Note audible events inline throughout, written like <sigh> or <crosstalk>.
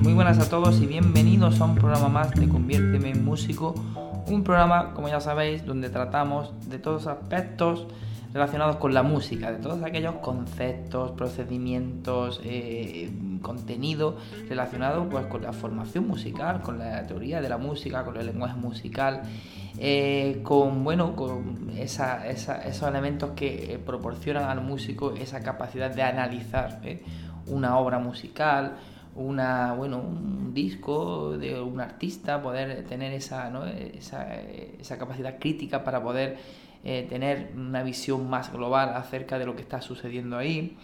Muy buenas a todos y bienvenidos a un programa más de Conviérteme en Músico. Un programa, como ya sabéis, donde tratamos de todos los aspectos relacionados con la música, de todos aquellos conceptos, procedimientos, eh, contenido relacionado pues, con la formación musical, con la teoría de la música, con el lenguaje musical, eh, con, bueno, con esos elementos que eh, proporcionan al músico esa capacidad de analizar una obra musical, una, bueno, un disco de un artista, poder tener esa, esa, esa capacidad crítica para poder eh, tener una visión más global acerca de lo que está sucediendo ahí,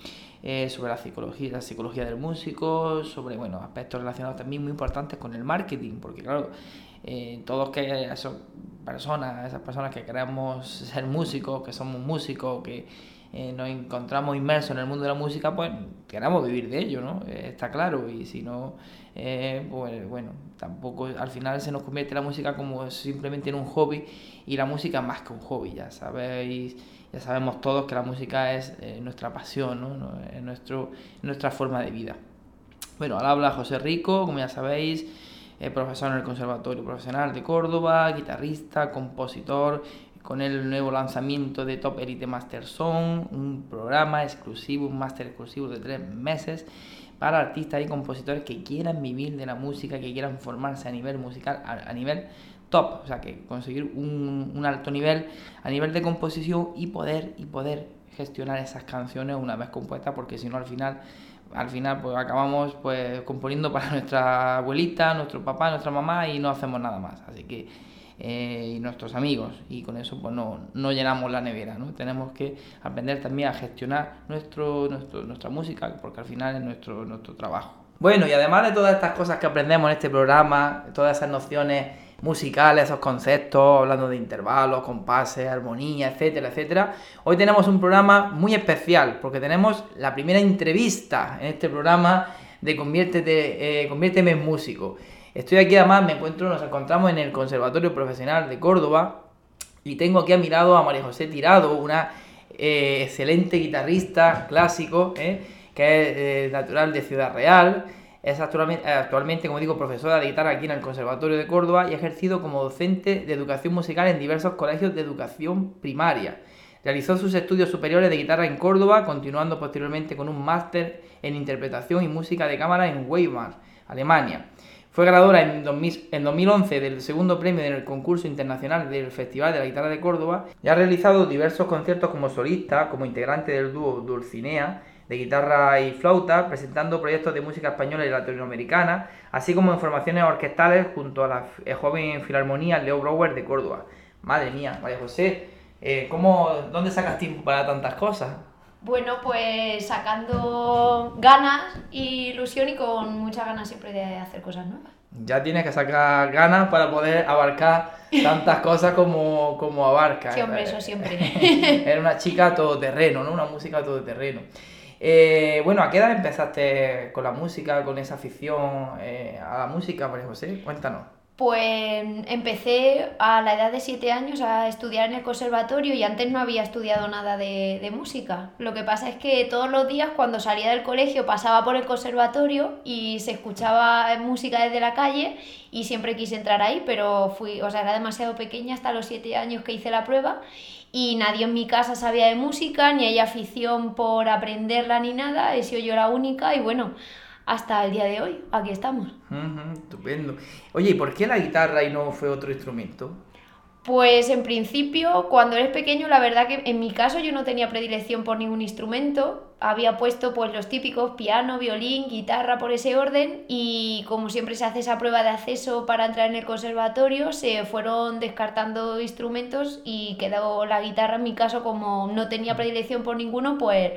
eh, sobre la psicología, la psicología del músico, sobre bueno, aspectos relacionados también muy importantes con el marketing, porque claro, eh, todos que esas personas, esas personas que queremos ser músicos, que somos músicos, que eh, nos encontramos inmersos en el mundo de la música, pues queremos vivir de ello, ¿no? Eh, está claro, y si no, eh, pues bueno, tampoco al final se nos convierte la música como simplemente en un hobby y la música más que un hobby, ya sabéis, ya sabemos todos que la música es nuestra pasión, ¿no? Es nuestro, nuestra forma de vida. Bueno, al habla José Rico, como ya sabéis, profesor en el Conservatorio Profesional de Córdoba, guitarrista, compositor, con el nuevo lanzamiento de Top Elite Master Song, un programa exclusivo, un máster exclusivo de tres meses para artistas y compositores que quieran vivir de la música, que quieran formarse a nivel musical, a, nivel top, o sea, que conseguir un, un, alto nivel a nivel de composición y poder, y poder gestionar esas canciones una vez compuestas, porque si no al final al final pues acabamos pues componiendo para nuestra abuelita, nuestro papá, nuestra mamá y no hacemos nada más. Así que eh, y nuestros amigos y con eso pues no, no, llenamos la nevera, ¿no? Tenemos que aprender también a gestionar nuestro, nuestro, nuestra música porque al final es nuestro, nuestro trabajo. Bueno, y además de todas estas cosas que aprendemos en este programa, todas esas nociones musicales, esos conceptos, hablando de intervalos, compases, armonía, etcétera, etcétera. Hoy tenemos un programa muy especial porque tenemos la primera entrevista en este programa de Conviértete, eh, Conviérteme en Músico. Estoy aquí además, me encuentro, nos encontramos en el Conservatorio Profesional de Córdoba y tengo aquí a mi lado a María José Tirado, una eh, excelente guitarrista clásico, eh, que es eh, natural de Ciudad Real. Es actualmente, actualmente, como digo, profesora de guitarra aquí en el Conservatorio de Córdoba y ha ejercido como docente de educación musical en diversos colegios de educación primaria. Realizó sus estudios superiores de guitarra en Córdoba, continuando posteriormente con un máster en interpretación y música de cámara en Weimar, Alemania. Fue ganadora en, 2011 del segundo premio en el concurso internacional del Festival de la Guitarra de Córdoba y ha realizado diversos conciertos como solista, como integrante del dúo Dulcinea de guitarra y flauta, presentando proyectos de música española y latinoamericana, así como en formaciones orquestales junto a la eh, joven filarmonía Leo Brower de Córdoba. Madre mía, María José, eh, ¿cómo, ¿dónde sacas tiempo para tantas cosas? Bueno, pues sacando ganas y ilusión y con muchas ganas siempre de hacer cosas nuevas. Ya tienes que sacar ganas para poder abarcar tantas cosas como, como abarca. Sí, hombre, eso siempre. <laughs> Era una chica todoterreno, ¿no? Una música todoterreno. Eh, bueno, ¿a qué edad empezaste con la música, con esa afición eh, a la música, María José? Cuéntanos. Pues empecé a la edad de 7 años a estudiar en el conservatorio y antes no había estudiado nada de, de, música. Lo que pasa es que todos los días cuando salía del colegio pasaba por el conservatorio y se escuchaba música desde la calle y siempre quise entrar ahí, pero fui, o sea, era demasiado pequeña hasta los 7 años que hice la prueba y nadie en mi casa sabía de música, ni hay afición por aprenderla ni nada, he sido yo la única y bueno hasta el día de hoy. Aquí estamos. estupendo. Oye, ¿y por qué la guitarra y no fue otro instrumento? Pues en principio, cuando eres pequeño, la verdad que en mi caso yo no tenía predilección por ningún instrumento había puesto pues los típicos piano, violín, guitarra por ese orden y como siempre se hace esa prueba de acceso para entrar en el conservatorio, se fueron descartando instrumentos y quedó la guitarra en mi caso como no tenía predilección por ninguno, pues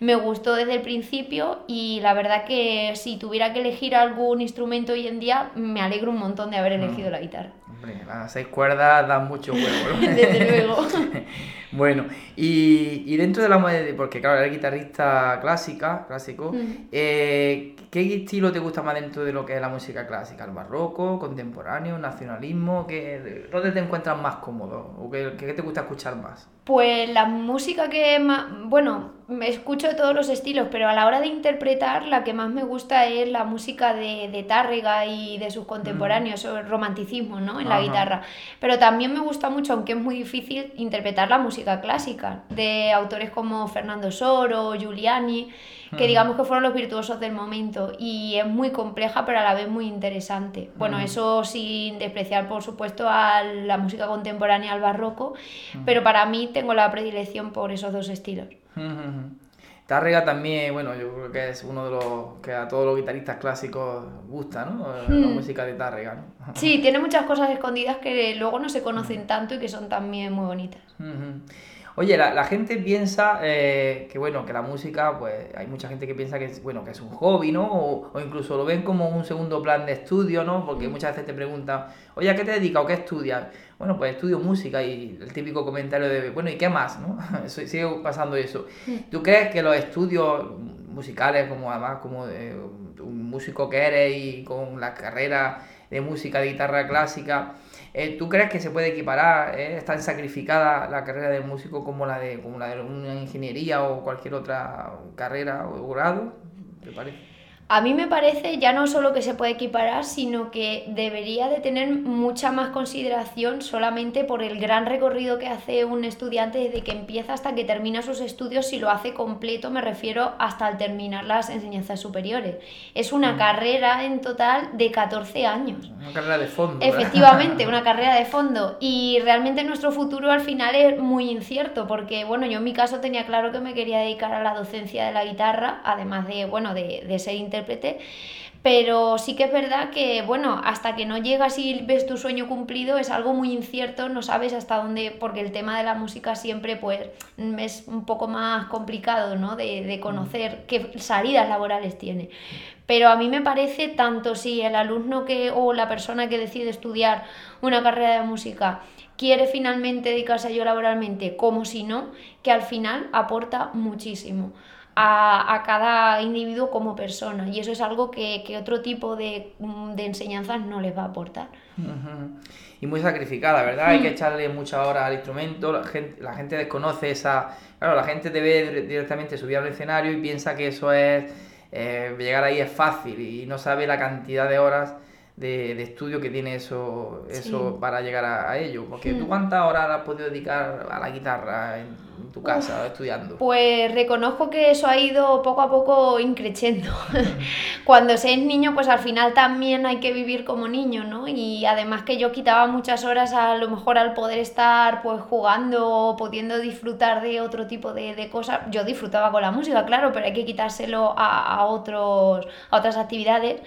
me gustó desde el principio y la verdad que si tuviera que elegir algún instrumento hoy en día, me alegro un montón de haber elegido la guitarra. Hombre, las seis cuerdas dan mucho. ¿no? <laughs> Desde luego. <laughs> bueno, y, y dentro de la porque claro, eres guitarrista clásica, clásico, Mm. eh, ¿qué estilo te gusta más dentro de lo que es la música clásica? ¿El barroco, contemporáneo, nacionalismo? ¿Qué, ¿Dónde te encuentras más cómodo? ¿O qué, qué te gusta escuchar más? Pues la música que más, bueno, me escucho de todos los estilos, pero a la hora de interpretar la que más me gusta es la música de, de Tárrega y de sus contemporáneos, o el romanticismo, ¿no? En la guitarra. Pero también me gusta mucho, aunque es muy difícil, interpretar la música clásica de autores como Fernando Soro, Giuliani, que digamos que fueron los virtuosos del momento y es muy compleja pero a la vez muy interesante. Bueno, eso sin despreciar por supuesto a la música contemporánea, al barroco, pero para mí tengo la predilección por esos dos estilos. Tárrega también, bueno, yo creo que es uno de los que a todos los guitarristas clásicos gusta, ¿no? La Hmm. música de Tárrega, ¿no? <laughs> Sí, tiene muchas cosas escondidas que luego no se conocen tanto y que son también muy bonitas. Oye, la, la gente piensa eh, que bueno, que la música, pues hay mucha gente que piensa que es, bueno, que es un hobby, ¿no? O, o incluso lo ven como un segundo plan de estudio, ¿no? Porque muchas veces te preguntan, oye, ¿a qué te dedicas o qué estudias? Bueno, pues estudio música y el típico comentario de, bueno, ¿y qué más, no? <laughs> Eso- Sigue pasando eso. ¿Tú crees que los estudios musicales, como además como eh, un músico que eres y con la carrera de música de guitarra clásica, eh, ¿Tú crees que se puede equiparar, eh, es tan sacrificada la carrera del músico como la de, como la de una ingeniería o cualquier otra carrera o grado? ¿Te parece? A mí me parece ya no solo que se puede equiparar, sino que debería de tener mucha más consideración solamente por el gran recorrido que hace un estudiante desde que empieza hasta que termina sus estudios, si lo hace completo, me refiero hasta al terminar las enseñanzas superiores. Es una carrera en total de 14 años. Una carrera de fondo. ¿verdad? Efectivamente, una <laughs> carrera de fondo. Y realmente nuestro futuro al final es muy incierto, porque bueno, yo en mi caso tenía claro que me quería dedicar a la docencia de la guitarra, además de, bueno, de, de ser intérprete. Pero sí que es verdad que, bueno, hasta que no llegas y ves tu sueño cumplido es algo muy incierto, no sabes hasta dónde, porque el tema de la música siempre pues es un poco más complicado, ¿no? De, de conocer qué salidas laborales tiene. Pero a mí me parece tanto si el alumno que o la persona que decide estudiar una carrera de música quiere finalmente dedicarse a ello laboralmente, como si no, que al final aporta muchísimo a, a cada individuo como persona. Y eso es algo que, que otro tipo de, mm, de enseñanzas no les va a aportar. Y muy sacrificada, ¿verdad? Hay que echarle muchas horas al instrumento, la gente, la gente desconoce esa... Claro, la gente te ve dire- directamente subir al escenario y piensa que eso es... eh, llegar ahí es fácil y no sabe la cantidad de horas de, de estudio que tiene eso, eso Sí. para llegar a, a ello. Porque tú Hmm. cuántas horas has podido dedicar a la guitarra en, en tu casa estudiando. Pues reconozco que eso ha ido poco a poco increciendo. <laughs> Cuando se es niño, pues al final también hay que vivir como niño, ¿no? Y además que yo quitaba muchas horas a lo mejor al poder estar pues jugando o pudiendo disfrutar de otro tipo de, de cosas. Yo disfrutaba con la música, claro, pero hay que quitárselo a, a otros, a otras actividades.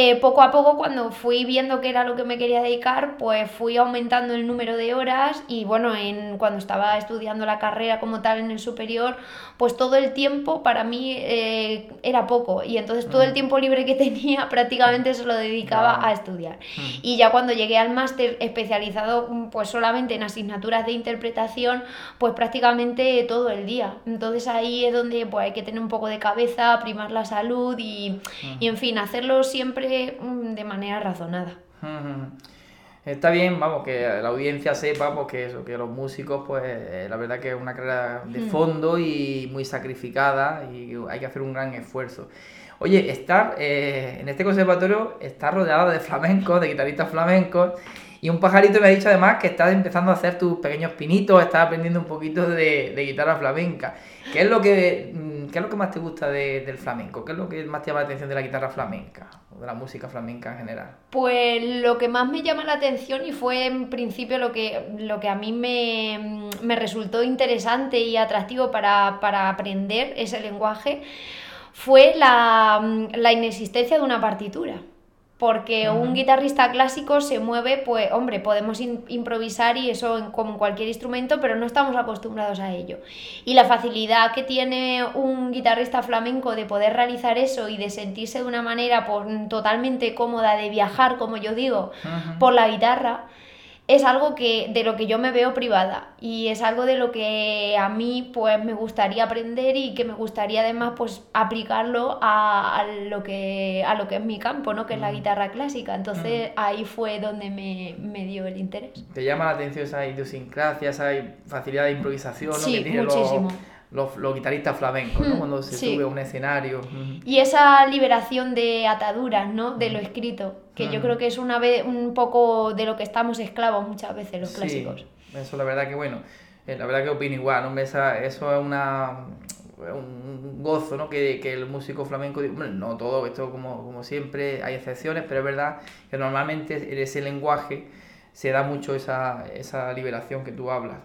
Eh, poco a poco, cuando fui viendo que era lo que me quería dedicar, pues fui aumentando el número de horas y bueno, en, cuando estaba estudiando la carrera como tal en el superior, pues todo el tiempo para mí eh, era poco. Y entonces todo el tiempo libre que <laughs> tenía prácticamente se lo dedicaba a estudiar. Y ya cuando llegué al máster especializado mm, pues solamente en asignaturas de interpretación, pues prácticamente todo el día. Entonces ahí es donde pues, hay que tener un poco de cabeza, primar la salud y, y en fin, hacerlo siempre mm, de manera razonada. Está bien, vamos, que la audiencia sepa pues, que eso, que los músicos, pues eh, la verdad que es una carrera de fondo y muy sacrificada y hay que hacer un gran esfuerzo. Oye, estar eh, en este conservatorio está rodeado de flamencos, de guitarristas flamencos, y un pajarito me ha dicho además que estás empezando a hacer tus pequeños pinitos, estás aprendiendo un poquito de, de guitarra flamenca. ¿Qué es lo que ¿qué es lo que más te gusta de- del flamenco? ¿Qué es lo que más te llama la atención de la guitarra flamenca? O de la música flamenca en general. Pues lo que más me llama la atención y fue en principio lo que, lo que a mí me, me resultó interesante y atractivo para, para aprender ese lenguaje fue la, la inexistencia de una partitura. Porque un guitarrista clásico se mueve, pues hombre, podemos improvisar y eso en- como cualquier instrumento, pero no estamos acostumbrados a ello. Y la facilidad que tiene un guitarrista flamenco de poder realizar eso y de sentirse de una manera pues, totalmente cómoda, de viajar, como yo digo, por la guitarra, es algo que de lo que yo me veo privada y es algo de lo que a mí pues me gustaría aprender y que me gustaría además pues aplicarlo a, a lo que a lo que es mi campo no que es la guitarra clásica. Entonces ahí fue donde me, me dio el interés. ¿Te llama la atención esa idiosincrasia, esa facilidad de improvisación ¿no? Sí, que tienen los, muchísimo. los, los guitarristas flamencos, ¿no? Mm, Cuando se sí. sube a un escenario. Y esa liberación de ataduras no de lo escrito que yo Mm. creo que es una vez un poco de lo que estamos esclavos muchas veces los Sí, clásicos eso la verdad que bueno, eh, la verdad que opino igual, ¿no? Esa- eso es una un gozo, ¿no? Que, que el músico flamenco, bueno, no todo, esto como, como siempre, hay excepciones, pero es verdad que normalmente en ese lenguaje se da mucho esa, esa liberación que tú hablas.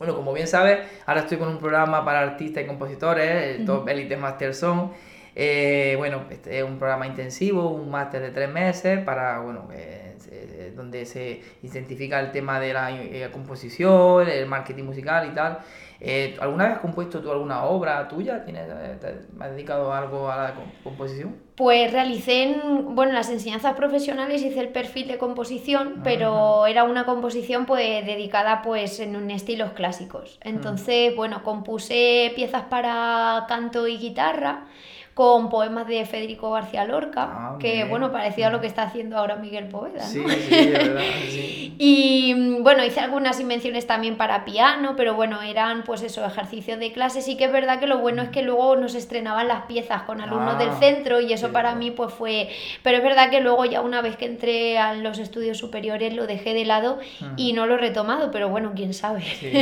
Bueno, como bien sabes, ahora estoy con un programa para artistas y compositores, el Top Elite Master Song. Eh, bueno, este es un programa intensivo, un máster de tres meses para, bueno, eh, se- donde se identifica el tema de la eh, composición, el marketing musical y tal. Eh, ¿Alguna vez has compuesto tú alguna obra tuya? ¿Tienes, eh, te- ¿Has dedicado algo a la com- composición? Pues realicé en, bueno, en las enseñanzas profesionales hice el perfil de composición, pero era una composición pues dedicada pues en un estilos clásicos. Entonces, bueno, compuse piezas para canto y guitarra con poemas de Federico García Lorca, Ah, que bien. bueno, parecía a lo que está haciendo ahora Miguel Poveda, ¿no? Sí, sí, de verdad, <laughs> sí. Y mm, bueno, hice algunas invenciones también para piano, pero bueno, eran pues eso, ejercicios de clase. Sí que es verdad que lo bueno es que luego nos estrenaban las piezas con alumnos Ah, del centro y eso para mí pues fue... Pero es verdad que luego ya una vez que entré a los estudios superiores lo dejé de lado y no lo he retomado, pero bueno, quién sabe. Sí.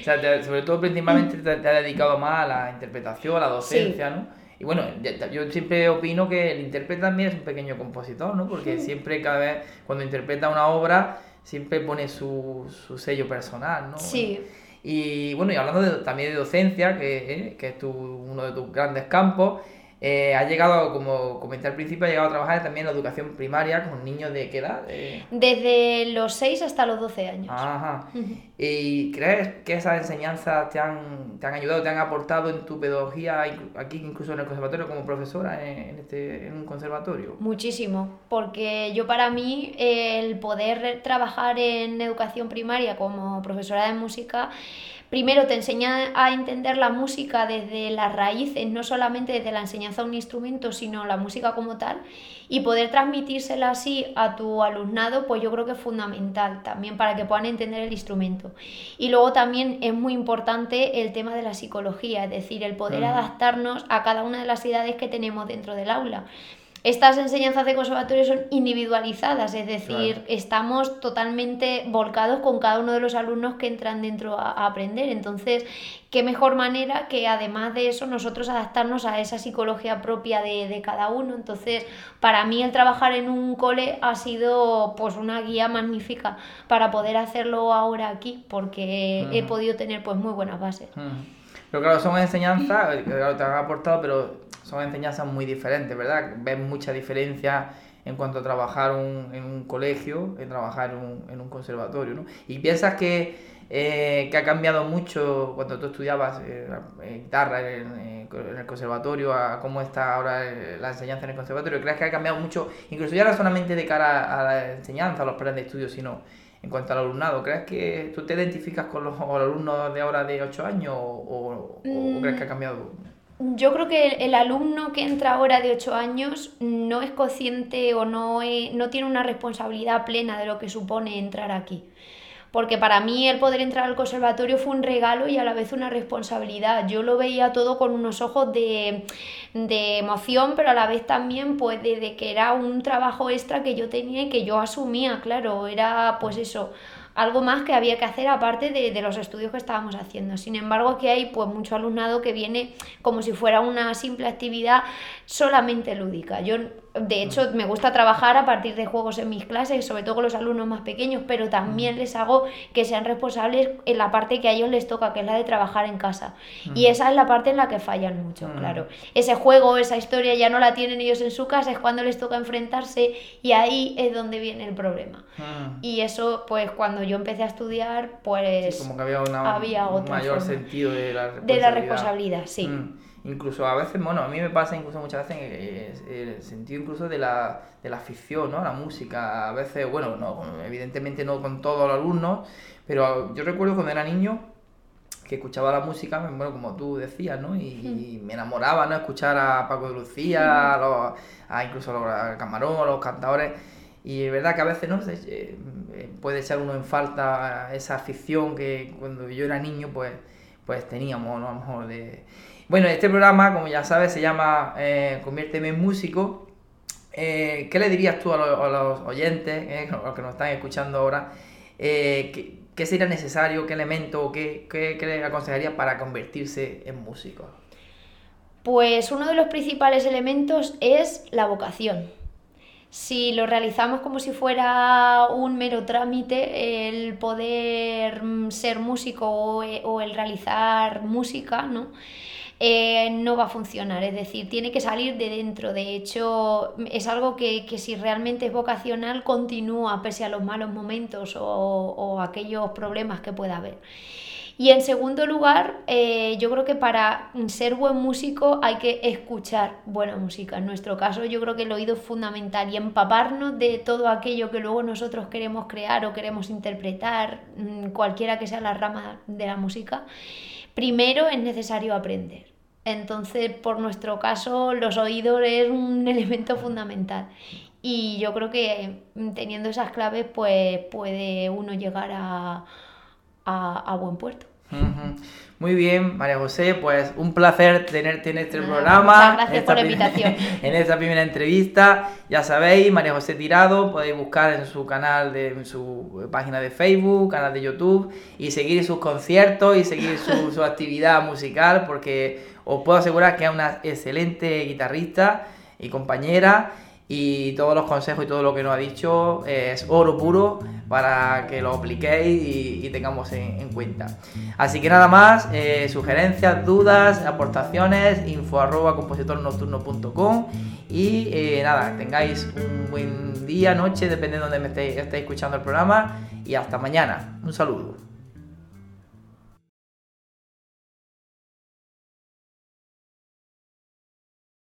O sea, te- sobre todo principalmente te, te has dedicado más a la interpretación, a la docencia, ¿no? Y bueno, yo siempre opino que el intérprete también es un pequeño compositor, ¿no? Porque siempre, cada vez, cuando interpreta una obra, siempre pone su, su sello personal, ¿no? Sí. Y bueno, y hablando de- también de docencia, que, eh, que es tu, uno de tus grandes campos, eh, ha llegado, como comenté al principio, ha llegado a trabajar también en la educación primaria con niños de qué edad? Eh, Desde los 6 hasta los 12 años. Ajá. ¿Y crees que esas enseñanzas te han, te han ayudado, te han aportado en tu pedagogía, aquí incluso en el conservatorio, como profesora en, en este, en un conservatorio? Muchísimo, porque yo para mí el poder trabajar en educación primaria como profesora de música, primero te enseña a entender la música desde las raíces, no solamente desde la enseñanza de un instrumento, sino la música como tal, y poder transmitírsela así a tu alumnado, pues yo creo que es fundamental también para que puedan entender el instrumento. Y luego también es muy importante el tema de la psicología, es decir, el poder adaptarnos a cada una de las edades que tenemos dentro del aula. Estas enseñanzas de conservatorio son individualizadas, es decir, Claro. estamos totalmente volcados con cada uno de los alumnos que entran dentro a, a aprender. Entonces, qué mejor manera que además de eso nosotros adaptarnos a esa psicología propia de, de cada uno. Entonces, para mí el trabajar en un cole ha sido pues una guía magnífica para poder hacerlo ahora aquí, porque he podido tener pues muy buenas bases. Pero claro, son enseñanzas, eh, claro, te han aportado, pero son enseñanzas muy diferentes, ¿verdad? Ves mucha diferencia en cuanto a trabajar un- en un colegio, en trabajar un, en un conservatorio, ¿no? Y piensas que, eh, que ha cambiado mucho cuando tú estudiabas eh, eh, guitarra en, en el conservatorio a cómo está ahora eh, la enseñanza en el conservatorio. ¿Crees que ha cambiado mucho, incluso ya no solamente de cara a la enseñanza, a los planes de estudio, sino en cuanto al alumnado? ¿Crees que tú te identificas con los, alumnos de ahora de 8 años o, o- o crees que ha cambiado? Yo creo que el, el alumno que entra ahora de 8 años no es consciente o no, e- no tiene una responsabilidad plena de lo que supone entrar aquí. Porque para mí el poder entrar al conservatorio fue un regalo y a la vez una responsabilidad. Yo lo veía todo con unos ojos de, de emoción, pero a la vez también pues de, que era un trabajo extra que yo tenía y que yo asumía, claro, era pues eso, algo más que había que hacer aparte de, de, los estudios que estábamos haciendo. Sin embargo, aquí hay pues mucho alumnado que viene como si fuera una simple actividad solamente lúdica. Yo de hecho, me gusta trabajar a partir de juegos en mis clases, sobre todo con los alumnos más pequeños, pero también les hago que sean responsables en la parte que a ellos les toca, que es la de trabajar en casa. Y esa es la parte en la que fallan mucho, claro. Ese juego, esa historia ya no la tienen ellos en su casa, es cuando les toca enfrentarse y ahí es donde viene el problema. Y eso, pues cuando yo empecé a estudiar, pues... como que había, una, un mayor sentido de la responsabilidad. De la responsabilidad, sí. Incluso a veces, bueno, a mí me pasa incluso muchas veces en el sentido incluso de la, de la afición, ¿no? La música. A veces, bueno, no, evidentemente no con todos los alumnos, pero yo recuerdo cuando era niño que escuchaba la música, bueno, como tú decías, ¿no? Y, me enamoraba, ¿no? Escuchar a Paco de Lucía, a, los, a incluso a los Camarón, a los cantadores. Y es verdad que a veces, ¿no? Eh, puede echar uno en falta esa afición que cuando yo era niño, pues, pues teníamos, ¿no? A lo mejor de bueno, este programa, como ya sabes, se llama eh, Conviérteme en músico. Eh, ¿Qué le dirías tú a los, oyentes, eh, a <laughs> los que nos están escuchando ahora? ¿qué, sería necesario, qué elemento, qué, qué, qué le aconsejaría para convertirse en músico? Pues uno de los principales elementos es la vocación. Si lo realizamos como si fuera un mero trámite, el poder mm, ser músico o, o el realizar música, ¿no? Eh, no va a funcionar. Es decir, tiene que salir de dentro. De hecho, es algo que, si realmente es vocacional, continúa pese a los malos momentos o, aquellos problemas que pueda haber. Y en segundo lugar, eh, yo creo que para ser buen músico hay que escuchar buena música. En nuestro caso, yo creo que el oído es fundamental y empaparnos de todo aquello que luego nosotros queremos crear o queremos interpretar, mm, cualquiera que sea la rama de la música primero es necesario aprender. Entonces, por nuestro caso, los oídos es un <laughs> elemento fundamental. Y yo creo que mm, teniendo esas claves, pues puede uno llegar a, a, buen puerto. Muy bien, María José, pues un placer tenerte en este programa. Muchas gracias por la invitación. <laughs> En esta primera entrevista, ya sabéis, María José Tirado, podéis buscar en su canal, de, en su página de Facebook, canal de YouTube, y seguir sus conciertos y seguir su, <laughs> su actividad musical, porque os puedo asegurar que es una excelente guitarrista y compañera y todos los consejos y todo lo que nos ha dicho es oro puro para que lo apliquéis y, tengamos en, cuenta. Así que nada más, eh, sugerencias, dudas, aportaciones, info arroba compositornocturno.com y eh, nada, tengáis un buen día, noche, depende de donde me estéis, estéis escuchando el programa y hasta mañana. Un saludo.